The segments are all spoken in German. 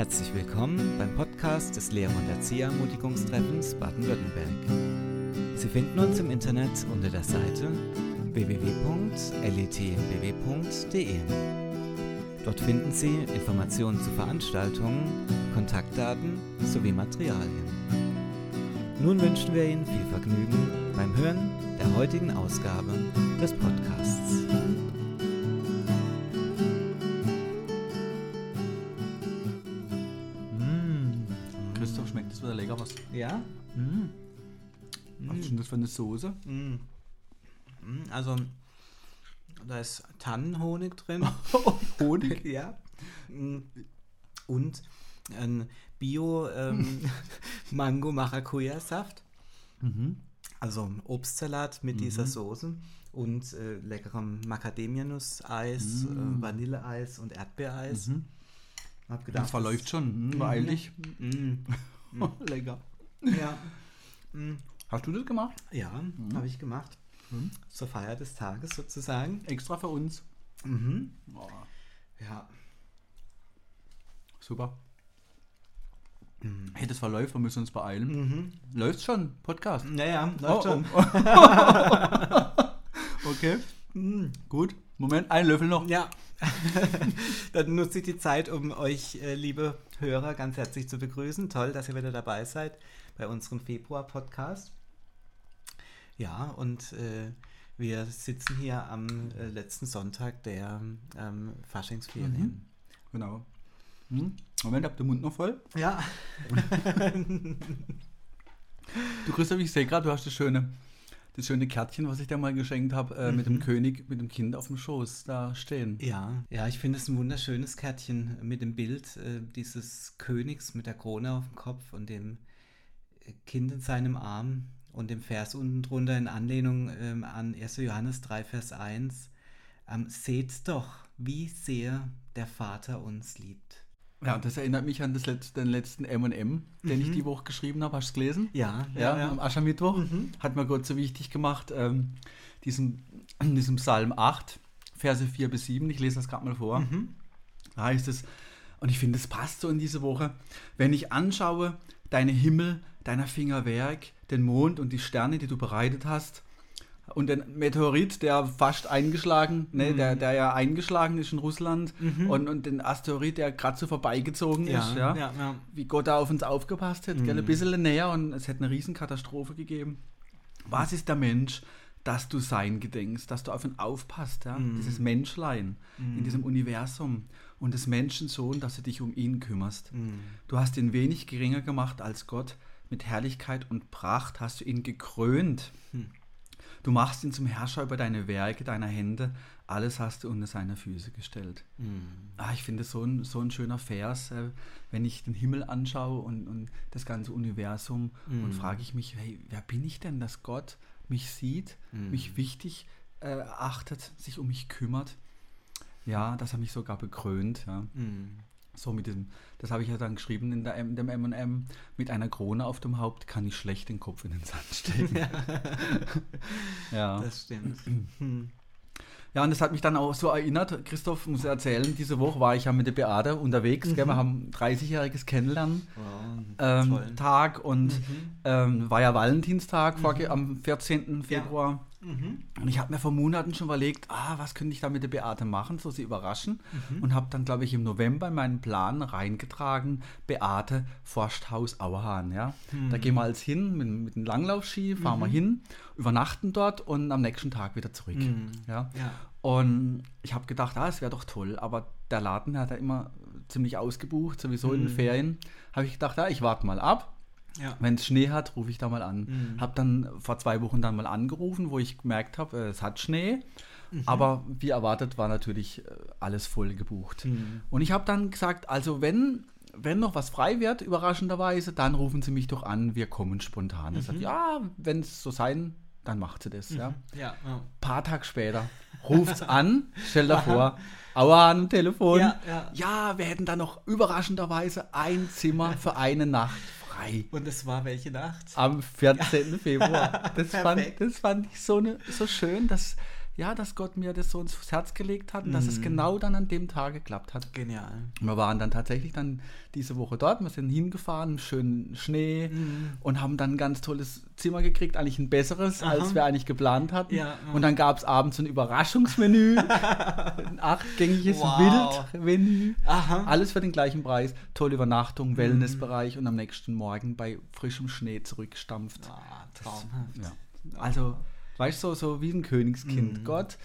Herzlich willkommen beim Podcast des Lehrer- und Erzieherermutigungstreffens Baden-Württemberg. Sie finden uns im Internet unter der Seite www.letmbw.de. Dort finden Sie Informationen zu Veranstaltungen, Kontaktdaten sowie Materialien. Nun wünschen wir Ihnen viel Vergnügen beim Hören der heutigen Ausgabe des Podcasts. Christoph, schmeckt das wieder lecker was? Ja? Mm. Was ist denn das für eine Soße? Mm. Mm, Also, da ist Tannenhonig drin. Honig? ja. Mm. Und ein Bio ähm, Mango Maracuja Saft. Mhm. Also Obstsalat mit dieser Soße und äh, leckerem Macadamianuss-Eis, äh, Vanilleeis und Erdbeereis. Mhm. Hab gedacht, Das verläuft schon. Mm, beeil dich. Mm, lecker. ja, mm, Hast du das gemacht? ja habe ich gemacht. Zur Feier des Tages sozusagen. Extra für uns. Mhm. Oh, Ja, super. Hey, das verläuft, wir müssen uns beeilen. Läuft schon, Podcast. naja, läuft Oh, schon. Okay, Mm, gut. Moment, ein Löffel noch. Ja, dann nutze ich die Zeit, um euch, äh, liebe Hörer, ganz herzlich zu begrüßen. Toll, dass ihr wieder dabei seid bei unserem Februar-Podcast. Ja, und äh, wir sitzen hier am äh, letzten Sonntag der ähm, Faschingsferien. Genau. Hm? Moment, hab den Mund noch voll. Ja, Du Christoph, ich sehe gerade, du hast das schöne, das schöne Kärtchen, was ich dir mal geschenkt habe, äh, mit dem König, mit dem Kind auf dem Schoß da stehen. ja, ja, ich finde es ein wunderschönes Kärtchen mit dem Bild äh, dieses Königs mit der Krone auf dem Kopf und dem äh, Kind in seinem Arm und dem Vers unten drunter in Anlehnung ähm, an 1. Johannes 3, Vers 1. Ähm, Seht doch, wie sehr der Vater uns liebt. Ja, das erinnert mich an letzte, den letzten M&M, den ich die Woche geschrieben habe. Hast du es gelesen? Ja, Ja, am Aschermittwoch. Hat mir Gott so wichtig gemacht, ähm, diesen, diesem Psalm 8, Verse 4 bis 7. Ich lese das gerade mal vor. Da heißt es, und ich finde, es passt so in diese Woche, wenn ich anschaue, deine Himmel, deiner Finger Werk, den Mond und die Sterne, die du bereitet hast, und den Meteorit, der fast eingeschlagen, ne, der, der ja eingeschlagen ist in Russland, und, und den Asteroid, der gerade so vorbeigezogen Ja, ist, ja, ja, ja. wie Gott da auf uns aufgepasst hat, gell, ein bisschen näher und es hätte eine Riesenkatastrophe gegeben. Was ist der Mensch, dass du sein gedenkst, dass du auf ihn aufpasst, ja? dieses Menschlein in diesem Universum und des Menschensohn, dass du dich um ihn kümmerst. Du hast ihn wenig geringer gemacht als Gott, mit Herrlichkeit und Pracht hast du ihn gekrönt. Du machst ihn zum Herrscher über deine Werke, deiner Hände. Alles hast du unter seine Füße gestellt. Ah, ich finde so ein, so ein schöner Vers, äh, wenn ich den Himmel anschaue und, und das ganze Universum und frage ich mich, hey, wer bin ich denn, dass Gott mich sieht, mich wichtig äh, achtet, sich um mich kümmert? Ja, dass er mich sogar bekrönt. Ja. So mit diesem, das habe ich ja dann geschrieben in, der, M- dem M&M, mit einer Krone auf dem Haupt kann ich schlecht den Kopf in den Sand stecken. ja. Das stimmt. Ja, und das hat mich dann auch so erinnert, Christoph muss erzählen, diese Woche war ich ja mit der Beate unterwegs, gell, wir haben 30-jähriges Kennenlernen. Wow, Ähm. Mhm. Tag und ähm, war ja Valentinstag vorge- am 14. Februar. Mhm. Und ich habe mir vor Monaten schon überlegt, ah, was könnte ich da mit der Beate machen, so sie überraschen. Mhm. Und habe dann, glaube ich, im November in meinen Plan reingetragen, Beate Forsthaus Auerhahn. Ja? Da Mhm. gehen wir als hin mit, mit einem Langlaufski, fahren wir hin, übernachten dort und am nächsten Tag wieder zurück. Ja? Mhm. Ja. Und ich habe gedacht, ah, es wäre doch toll, aber der Laden hat ja immer ziemlich ausgebucht, sowieso in den Ferien. Habe ich gedacht, ah, ich warte mal ab. Ja. Wenn es Schnee hat, rufe ich da mal an. Habe dann vor zwei Wochen dann mal angerufen, wo ich gemerkt habe, äh, es hat Schnee. Aber wie erwartet war natürlich äh, alles voll gebucht. Und ich habe dann gesagt, also wenn, wenn noch was frei wird, überraschenderweise, dann rufen Sie mich doch an, wir kommen spontan. Er sagt, ja, wenn es so sein, dann macht sie das. Ja Ja, ja. paar Tage später ruft's an, stell dir vor, Aua am Telefon. Ja, ja. ja, wir hätten da noch überraschenderweise ein Zimmer für eine Nacht frei. Und es war welche Nacht? Am 14. Februar. Das fand, das fand ich so, ne, so schön, dass, ja, dass Gott mir das so ins Herz gelegt hat und dass es genau dann an dem Tag geklappt hat. Genial. Wir waren dann tatsächlich dann diese Woche dort, wir sind hingefahren, schönen Schnee und haben dann ein ganz tolles Zimmer gekriegt, eigentlich ein besseres, Aha. als wir eigentlich geplant hatten. Ja, ja. Und dann gab es abends ein Überraschungsmenü, ein achtgängiges Wow. Wildmenü. Aha. Alles für den gleichen Preis. Tolle Mhm. Übernachtung, Wellnessbereich und am nächsten Morgen bei frischem Schnee zurückstampft. Ah, traumhaft. Ja. Also, weißt du, so, so wie ein Königskind. Mhm. Gott,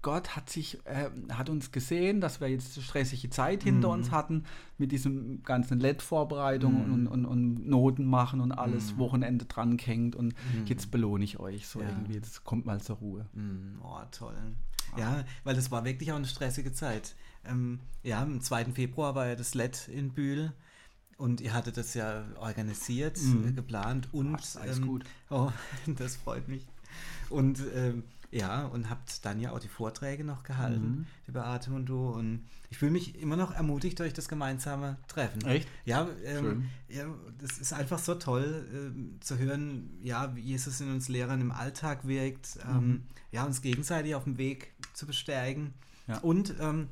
Gott hat sich, äh, hat uns gesehen, dass wir jetzt eine stressige Zeit hinter Mhm. uns hatten, mit diesem ganzen LED-Vorbereitung und, und, und Noten machen und alles Wochenende dran hängt und jetzt belohne ich euch so Mhm. Ja. irgendwie. Jetzt kommt mal zur Ruhe. Mm, Oh, toll. Ja, weil das war wirklich auch eine stressige Zeit. Ähm, ja, am 2. Februar war ja das LED in Bühl und ihr hattet das ja organisiert, äh, geplant und Ah, ist alles ähm, gut. Oh, das freut mich. Und ähm, ja, und habt dann ja auch die Vorträge noch gehalten, Mhm. die Beate und du. Und ich fühle mich immer noch ermutigt durch das gemeinsame Treffen. Echt? Ja, ähm, ja, das ist einfach so toll ähm, zu hören, ja, wie Jesus in uns Lehrern im Alltag wirkt, ähm, ja, uns gegenseitig auf dem Weg zu bestärken. Ja. Und ähm,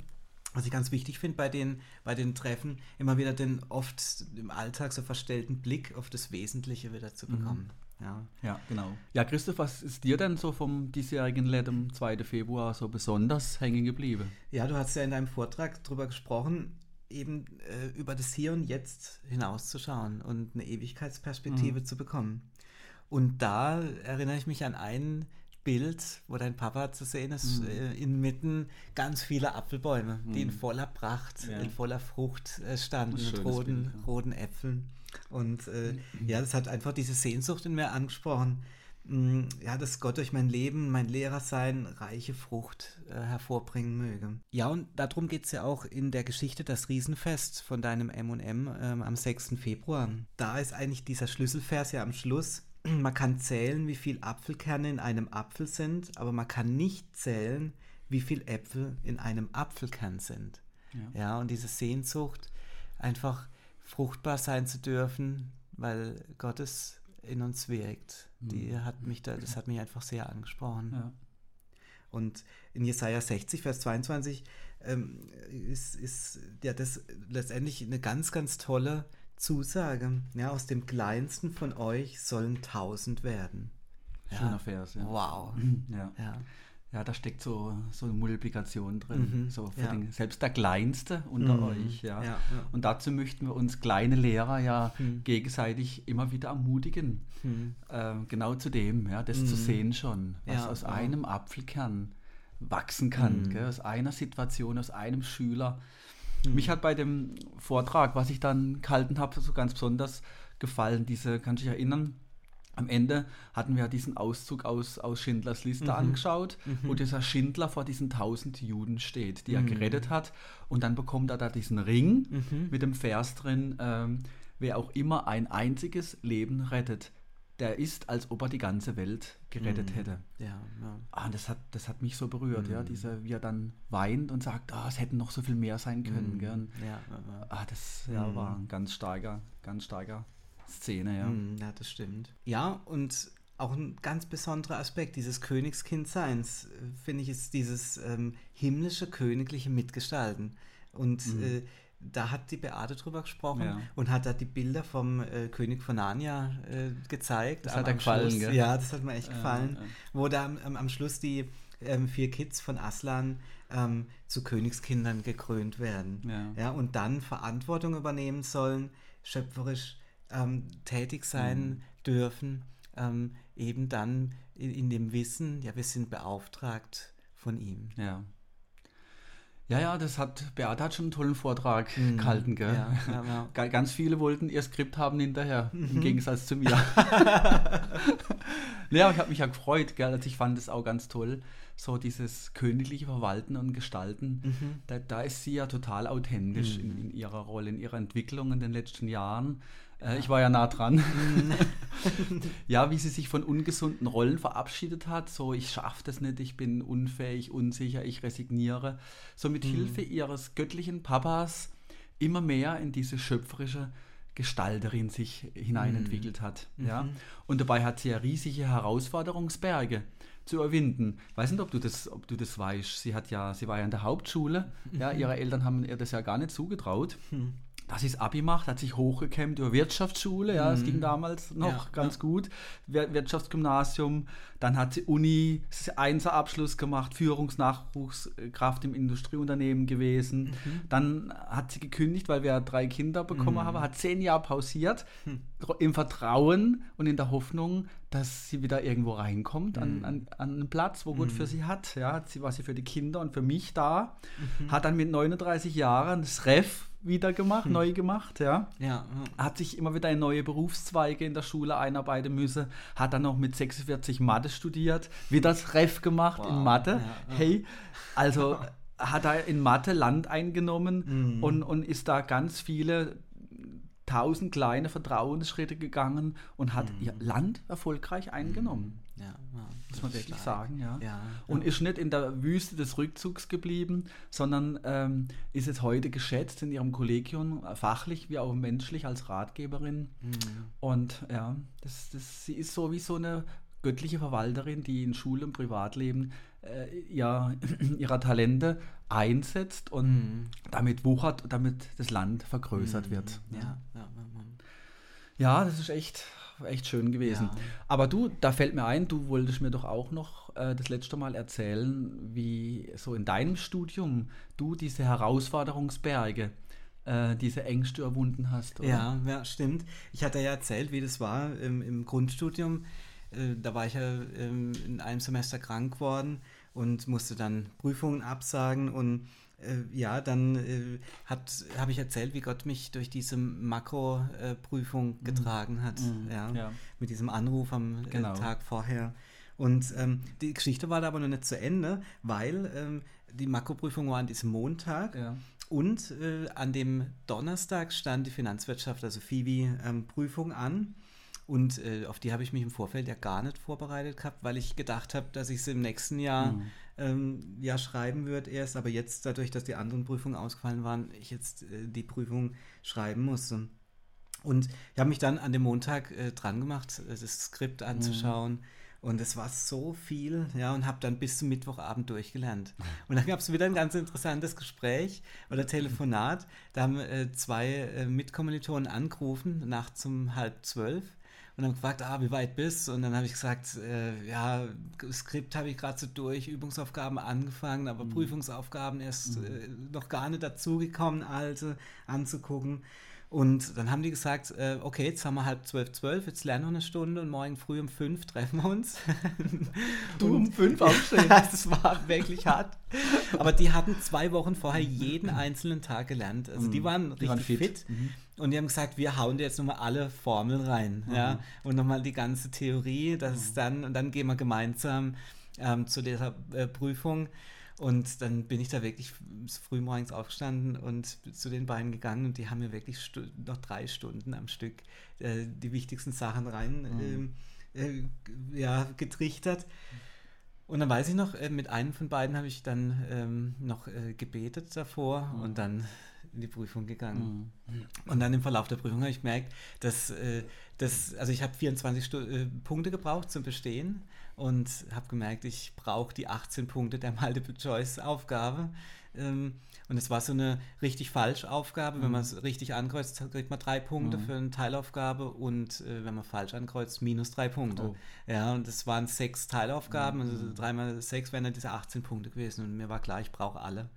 was ich ganz wichtig finde bei den, bei den Treffen, immer wieder den oft im Alltag so verstellten Blick auf das Wesentliche wieder zu bekommen. Ja. Ja, genau. Ja, Christoph, was ist dir denn so vom diesjährigen LED am 2. Februar so besonders hängen geblieben? ja, du hast ja in deinem Vortrag darüber gesprochen, eben äh, über das Hier und Jetzt hinauszuschauen und eine Ewigkeitsperspektive zu bekommen. Und da erinnere ich mich an ein Bild, wo dein Papa zu sehen ist, äh, inmitten ganz viele Apfelbäume, die in voller Pracht, Ja. in voller Frucht äh, standen, mit roten, Bild, ja. roten Äpfeln. Und äh, ja, das hat einfach diese Sehnsucht in mir angesprochen. Mm, Ja, dass Gott durch mein Leben, mein Lehrer sein, reiche Frucht äh, hervorbringen möge. Ja, und darum geht es ja auch in der Geschichte Das Riesenfest von deinem M&M am 6. Februar. Da ist eigentlich dieser Schlüsselvers ja am Schluss. Man kann zählen, wie viel Apfelkerne in einem Apfel sind, aber man kann nicht zählen, wie viel Äpfel in einem Apfelkern sind. Ja. Ja, und diese Sehnsucht, einfach fruchtbar sein zu dürfen, weil Gottes in uns wirkt, die hat mich da, das hat mich einfach sehr angesprochen. Ja. Und in Jesaja 60, Vers 22 ähm, ist, ist ja das letztendlich eine ganz, ganz tolle Zusage. Ja, aus dem kleinsten von euch sollen tausend werden. Schöner Vers, ja. Wow. Ja. Ja. Ja, da steckt so, so eine Multiplikation drin. Mhm, so ja. den, selbst der Kleinste unter Mhm, euch. Ja. ja, ja. Und dazu möchten wir uns kleine Lehrer ja Mhm. gegenseitig immer wieder ermutigen. Mhm. Ähm, genau zu dem, ja, das zu sehen schon, was Ja, aus ja. einem Apfelkern wachsen kann, Mhm. gell, aus einer Situation, aus einem Schüler. Mich hat bei dem Vortrag, was ich dann gehalten habe, so ganz besonders gefallen, diese, kannst du dich erinnern, am Ende hatten wir diesen Auszug aus, aus Schindlers Liste angeschaut, wo dieser Schindler vor diesen tausend Juden steht, die er gerettet hat. Und dann bekommt er da diesen Ring mit dem Vers drin, ähm, wer auch immer ein einziges Leben rettet, der ist, als ob er die ganze Welt gerettet hätte. Ja, ja. Ah, das hat, das hat mich so berührt, ja, diese, wie er dann weint und sagt, ah, es hätten noch so viel mehr sein können. Gell? Und, Ja, ja, ah, das ja, war ein ganz starker, ganz starker Szene, ja. Mm, Ja, das stimmt. Ja, und auch ein ganz besonderer Aspekt dieses Königskindseins, äh, finde ich, ist dieses ähm, himmlische, königliche Mitgestalten. Und äh, da hat die Beate drüber gesprochen. Ja. und hat da die Bilder vom äh, König von Narnia äh, gezeigt. Das am- hat er gefallen, Schluss. gell? Ja, das hat mir echt gefallen. ja. Wo da am, am- am Schluss die ähm, vier Kids von Aslan ähm, zu Königskindern gekrönt werden. Ja. Ja, und dann Verantwortung übernehmen sollen, schöpferisch ähm, tätig sein Mhm. dürfen, ähm, eben dann in, in dem Wissen, ja, wir sind beauftragt von ihm. Ja. Ja, ja, das hat, Beate hat schon einen tollen Vortrag gehalten, gell? Mhm. Ja, ja, ja. Ga- Ganz viele wollten ihr Skript haben hinterher, im Gegensatz zu mir. ja, aber ich habe mich ja gefreut, gell? Also ich fand es auch ganz toll, so dieses königliche Verwalten und Gestalten. Da, da ist sie ja total authentisch in, in ihrer Rolle, in ihrer Entwicklung in den letzten Jahren. Äh, Ich war ja nah dran. ja, wie sie sich von ungesunden Rollen verabschiedet hat, so ich schaffe das nicht, ich bin unfähig, unsicher, ich resigniere. So mit Hilfe ihres göttlichen Papas immer mehr in diese schöpferische Gestalterin sich hineinentwickelt hat. Ja? Und dabei hat sie ja riesige Herausforderungsberge zu überwinden. Ich weiß nicht, ob du das, ob du das weißt. Sie hat ja, sie war ja in der Hauptschule. Ja, ihre Eltern haben ihr das ja gar nicht zugetraut. Hm dass sie das Abi macht, hat sich hochgekämmt über Wirtschaftsschule, ja, es mhm. ging damals noch ja, ganz ja. gut, Wirtschaftsgymnasium, dann hat sie Uni, Einser-Abschluss gemacht, Führungsnachwuchskraft im Industrieunternehmen gewesen, mhm. dann hat sie gekündigt, weil wir drei Kinder bekommen mhm. haben, hat zehn Jahre pausiert, mhm. im Vertrauen und in der Hoffnung, dass sie wieder irgendwo reinkommt an, mhm. an, an einen Platz, wo gut für mhm. sie hat, ja, sie war sie für die Kinder und für mich da, hat dann mit 39 Jahren das Ref wieder gemacht, hm. neu gemacht, ja. ja. ja. Hat sich immer wieder in neue Berufszweige in der Schule einarbeiten müssen, hat dann noch mit 46 Mathe studiert, wieder das Ref gemacht wow. in Mathe. Ja, hey, also hat er in Mathe Land eingenommen mhm. und, und ist da ganz viele tausend kleine Vertrauensschritte gegangen und hat mhm. ihr Land erfolgreich eingenommen. Ja, ja, muss man wirklich sagen, ja. ja. Und ist nicht in der Wüste des Rückzugs geblieben, sondern ähm, ist jetzt heute geschätzt in ihrem Kollegium, fachlich wie auch menschlich als Ratgeberin. Mhm. Und ja, das, das, sie ist so wie so eine göttliche Verwalterin, die in Schule und Privatleben äh, ja, ihrer Talente einsetzt und mhm. damit wuchert, damit das Land vergrößert mhm. wird. Ja, ja, ja, das ist echt, echt schön gewesen. Ja. Aber du, da fällt mir ein, du wolltest mir doch auch noch äh, das letzte Mal erzählen, wie so in deinem Studium du diese Herausforderungsberge äh, diese Ängste überwunden hast. Oder? Ja, ja, stimmt. Ich hatte ja erzählt, wie das war im, im Grundstudium. Äh, da war ich ja ähm, in einem Semester krank geworden und musste dann Prüfungen absagen und äh, ja, dann äh, habe ich erzählt, wie Gott mich durch diese Makroprüfung mhm. getragen hat, mhm. ja, ja, mit diesem Anruf am äh, genau. Tag vorher. Und ähm, die Geschichte war da aber noch nicht zu Ende, weil ähm, die Makroprüfung war an diesem Montag ja. und äh, an dem Donnerstag stand die Finanzwirtschaft, also FIVI-Prüfung ähm, an. Und äh, auf die habe ich mich im Vorfeld ja gar nicht vorbereitet gehabt, weil ich gedacht habe, dass ich es im nächsten Jahr mhm. Ähm, ja schreiben würde erst. Aber jetzt, dadurch, dass die anderen Prüfungen ausgefallen waren, ich jetzt äh, die Prüfung schreiben musste. Und ich habe mich dann an dem Montag äh, dran gemacht, äh, das Skript anzuschauen. Mhm. Und es war so viel, ja, und habe dann bis zum Mittwochabend durchgelernt. Und dann gab es wieder ein ganz interessantes Gespräch oder Telefonat. Da haben äh, zwei äh, Mitkommilitonen angerufen, nachts um halb zwölf und haben gefragt, ah, wie weit bist du? Und dann habe ich gesagt, äh, ja, Skript habe ich gerade so durch, Übungsaufgaben angefangen, aber mhm. Prüfungsaufgaben erst mhm. äh, noch gar nicht dazugekommen, alte anzugucken. Und dann haben die gesagt, äh, okay, jetzt haben wir halb zwölf, zwölf, jetzt lernen wir eine Stunde und morgen früh um fünf treffen wir uns. du um fünf aufstehen. das war wirklich hart. Aber die hatten zwei Wochen vorher jeden einzelnen Tag gelernt. Also die mhm. waren richtig die waren fit. fit. Mhm. Und die haben gesagt, wir hauen dir jetzt nochmal alle Formeln rein. Mhm. Ja? Und nochmal die ganze Theorie, das ist dann, und dann gehen wir gemeinsam ähm, zu dieser äh, Prüfung. Und dann bin ich da wirklich früh morgens aufgestanden und zu den beiden gegangen und die haben mir wirklich noch drei Stunden am Stück äh, die wichtigsten Sachen rein mhm. äh, äh, ja, getrichtert. Und dann weiß ich noch, äh, mit einem von beiden habe ich dann ähm, noch äh, gebetet davor mhm. und dann in die Prüfung gegangen. Mhm. Und dann im Verlauf der Prüfung habe ich gemerkt, dass, äh, dass also ich habe 24 Stu Punkte gebraucht zum Bestehen und habe gemerkt, ich brauche die 18 Punkte der Multiple-Choice-Aufgabe. Ähm, und es war so eine richtig falsch Aufgabe. Mhm. Wenn man es richtig ankreuzt, kriegt man drei Punkte mhm. für eine Teilaufgabe und äh, wenn man falsch ankreuzt, minus drei Punkte. Oh. Ja, und es waren sechs Teilaufgaben, mhm. also dreimal sechs wären dann diese 18 Punkte gewesen und mir war klar, ich brauche alle.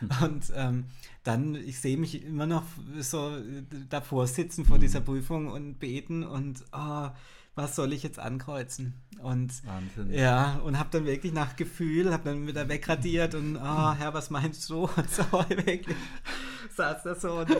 Und ähm, dann, ich sehe mich immer noch so äh, davor sitzen vor mhm. dieser Prüfung und beten und oh, was soll ich jetzt ankreuzen? Und Wahnsinn. ja, und habe dann wirklich nach Gefühl, habe dann wieder wegradiert und, oh, Herr, was meinst du? Und so wirklich saß da so und,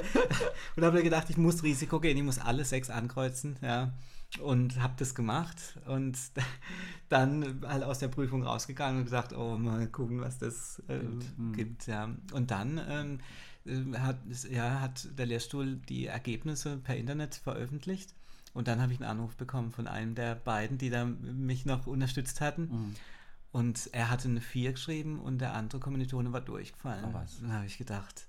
und habe mir gedacht, ich muss Risiko gehen, ich muss alle sechs ankreuzen, ja. Und habe das gemacht und dann halt aus der Prüfung rausgegangen und gesagt, oh, mal gucken, was das äh, mhm. gibt, ja. Und dann ähm, äh, hat, ja, hat der Lehrstuhl die Ergebnisse per Internet veröffentlicht und dann habe ich einen Anruf bekommen von einem der beiden, die da mich noch unterstützt hatten. Mhm. Und er hatte eine 4 geschrieben und der andere Kommilitone war durchgefallen. Oh, was? Dann habe ich gedacht,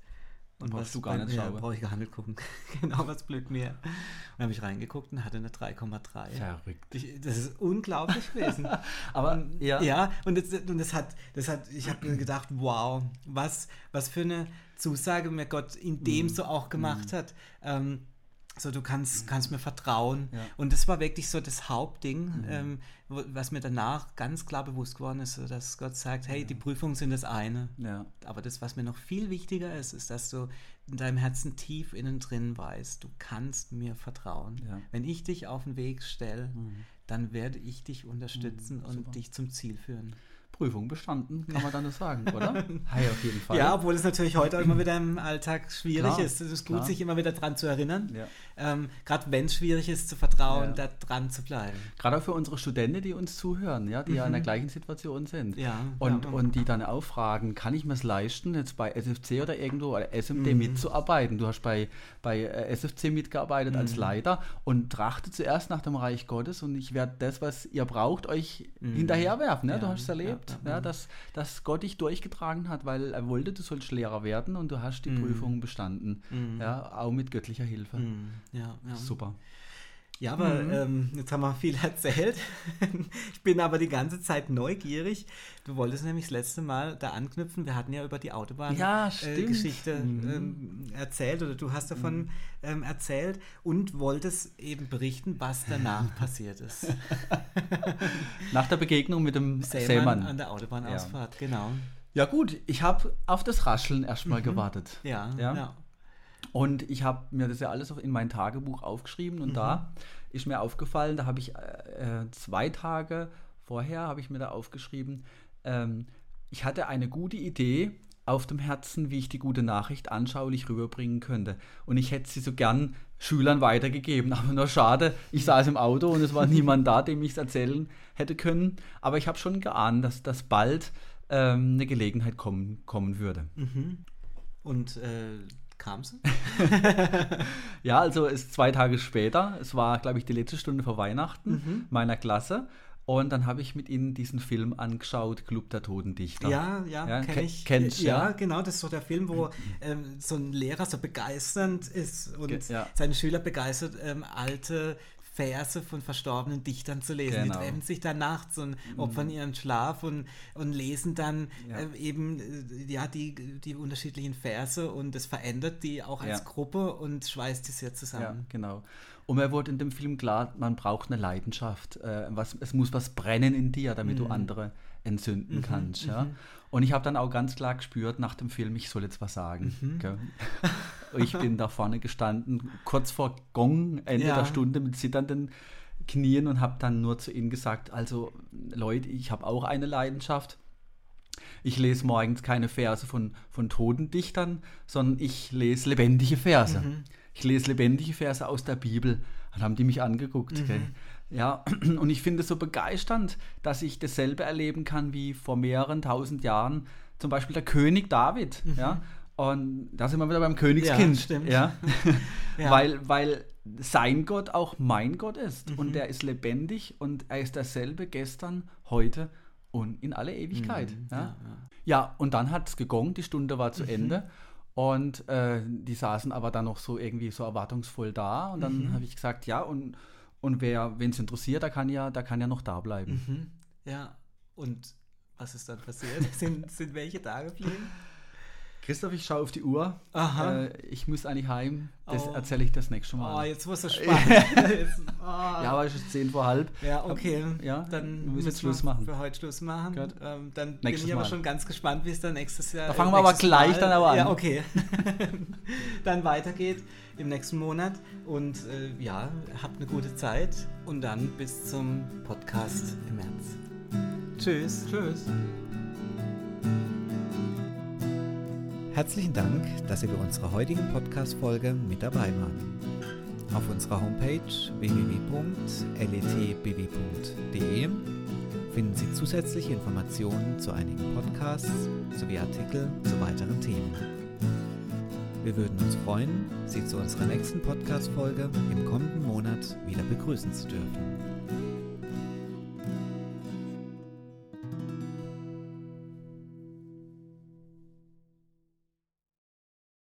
Und brauchst was du gar nicht schauen. brauche ich gar nicht gucken. genau, was blöd mir. Und habe ich reingeguckt und hatte eine 3,3. Verrückt. Ich, das ist unglaublich gewesen. Aber, Und- ja. ja, und das, und das hat, das hat, ich habe mir gedacht, wow, was, was für eine Zusage mir Gott in Mhm. dem so auch gemacht hat. Ähm, so, du kannst, kannst mir vertrauen. Ja. Mhm. Und das war wirklich so das Hauptding, ähm, wo, was mir danach ganz klar bewusst geworden ist, so, dass Gott sagt, hey, die Prüfungen sind das eine. Ja. Aber das, was mir noch viel wichtiger ist, ist, dass du in deinem Herzen tief innen drin weißt, du kannst mir vertrauen. Ja. Mhm. Wenn ich dich auf den Weg stelle, dann werde ich dich unterstützen und super. dich zum Ziel führen. Prüfung bestanden, kann man dann das sagen, oder? Hey, auf jeden Fall. Ja, obwohl es natürlich heute auch immer wieder im Alltag schwierig Klar, ist. Es ist gut, klar. sich immer wieder dran zu erinnern. Ja. Ähm, Gerade wenn es schwierig ist, zu vertrauen, Ja. da dran zu bleiben. Gerade auch für unsere Studenten, die uns zuhören, ja, die ja in der gleichen Situation sind. Mhm. Ja, Und, ja. und die dann auch fragen, kann ich mir es leisten, jetzt bei SFC oder irgendwo oder SMD Mhm. mitzuarbeiten? Du hast bei, bei äh, SFC mitgearbeitet Mhm. als Leiter und trachte zuerst nach dem Reich Gottes und ich werde das, was ihr braucht, euch hinterherwerfen. Ne? du Mhm. Hast es erlebt, ja, ja, ja. dass, dass Gott dich durchgetragen hat, weil er wollte, du sollst Lehrer werden und du hast die Mhm. Prüfung bestanden. Ja, auch mit göttlicher Hilfe. Hm, Ja, ja. Super. Ja, aber Mhm. ähm, jetzt haben wir viel erzählt. ich bin aber die ganze Zeit neugierig. Du wolltest nämlich das letzte Mal da anknüpfen. Wir hatten ja über die Ja, Autobahn-Geschichte stimmt. Geschichte, Mhm. ähm, erzählt oder du hast davon ähm, erzählt und wolltest eben berichten, was danach passiert ist. Nach der Begegnung mit dem Sämann. an der Autobahnausfahrt, genau. Ja gut, ich habe auf das Rascheln erstmal gewartet. Mhm. Ja, Ja. ja. Und ich habe mir das ja alles auch in mein Tagebuch aufgeschrieben und da ist mir aufgefallen, da habe ich äh, zwei Tage vorher, habe ich mir da aufgeschrieben, ähm, ich hatte eine gute Idee auf dem Herzen, wie ich die gute Nachricht anschaulich rüberbringen könnte. Und ich hätte sie so gern Schülern weitergegeben, aber nur schade, ich saß im Auto und es war niemand da, dem ich es erzählen hätte können. Aber ich habe schon geahnt, dass, dass bald ähm, eine Gelegenheit kommen, kommen würde. Mhm. Und äh, kam sie? Ja, also ist zwei Tage später. Es war, glaube ich, die letzte Stunde vor Weihnachten meiner Klasse. Und dann habe ich mit ihnen diesen Film angeschaut, Club der Toten Dichter. Ja, ja, Ja, kenn ke- ich. kennst, ja, ja? genau, das ist so der Film, wo ähm, so ein Lehrer so begeisternd ist und ja. seine Schüler begeistert, ähm, alte Verse von verstorbenen Dichtern zu lesen. Genau. Mhm. Die treffen sich dann nachts und opfern ihren Schlaf und, und lesen dann Ja. ähm, eben äh, ja, die, die unterschiedlichen Verse und das verändert die auch als Ja. Gruppe und schweißt die sehr Ja, zusammen. genau. Und mir wurde in dem Film klar, man braucht eine Leidenschaft. Äh, was, es muss was brennen in dir, damit Mhm. du andere entzünden kannst. Ja? Und ich habe dann auch ganz klar gespürt nach dem Film, ich soll jetzt was sagen. Mhm. ich bin da vorne gestanden, kurz vor Gong, Ende Ja. der Stunde mit zitternden Knien und habe dann nur zu ihnen gesagt, also Leute, ich habe auch eine Leidenschaft. Ich lese morgens keine Verse von, von toten Dichtern, sondern ich lese lebendige Verse. Ich lese lebendige Verse aus der Bibel. Dann haben die mich angeguckt. Gell? Ja, und ich finde es so begeisternd, dass ich dasselbe erleben kann wie vor mehreren tausend Jahren zum Beispiel der König David. Ja? Und da sind wir wieder beim Königskind. Ja, stimmt. Ja? Ja. Weil, weil sein Gott auch mein Gott ist. Mhm. Und er ist lebendig und er ist dasselbe gestern, heute und in alle Ewigkeit. Mhm, ja? ja, ja. Und dann hat es gegongt, die Stunde war Mhm. zu Ende. Und äh, die saßen aber dann noch so irgendwie so erwartungsvoll da. Und dann Mhm. habe ich gesagt, ja, und, und wer, wen es interessiert, der kann ja, der kann ja noch da bleiben. Mhm. Ja, und was ist dann passiert? sind, sind welche da geblieben? Christoph, ich schaue auf die Uhr. Aha. Äh, ich muss eigentlich heim. Das Oh. erzähle ich das nächste Oh, Mal. jetzt muss es spannend. jetzt, oh. ja, aber es ist zehn vor halb. Ja, okay. Ja, dann wir müssen jetzt wir Schluss machen. Für heute Schluss machen. Gut. Ähm, dann bin Nächstes ich aber Mal. schon ganz gespannt, wie es dann nächstes Jahr. Da fangen wir aber nächstes gleich dann aber an. Ja, okay. dann weitergeht im nächsten Monat. Und äh, ja, habt eine gute Zeit. Und dann bis zum Podcast im März. Tschüss. Tschüss. Herzlichen Dank, dass Sie bei unserer heutigen Podcast-Folge mit dabei waren. Auf unserer Homepage www.letbw.de finden Sie zusätzliche Informationen zu einigen Podcasts sowie Artikel zu weiteren Themen. Wir würden uns freuen, Sie zu unserer nächsten Podcast-Folge im kommenden Monat wieder begrüßen zu dürfen.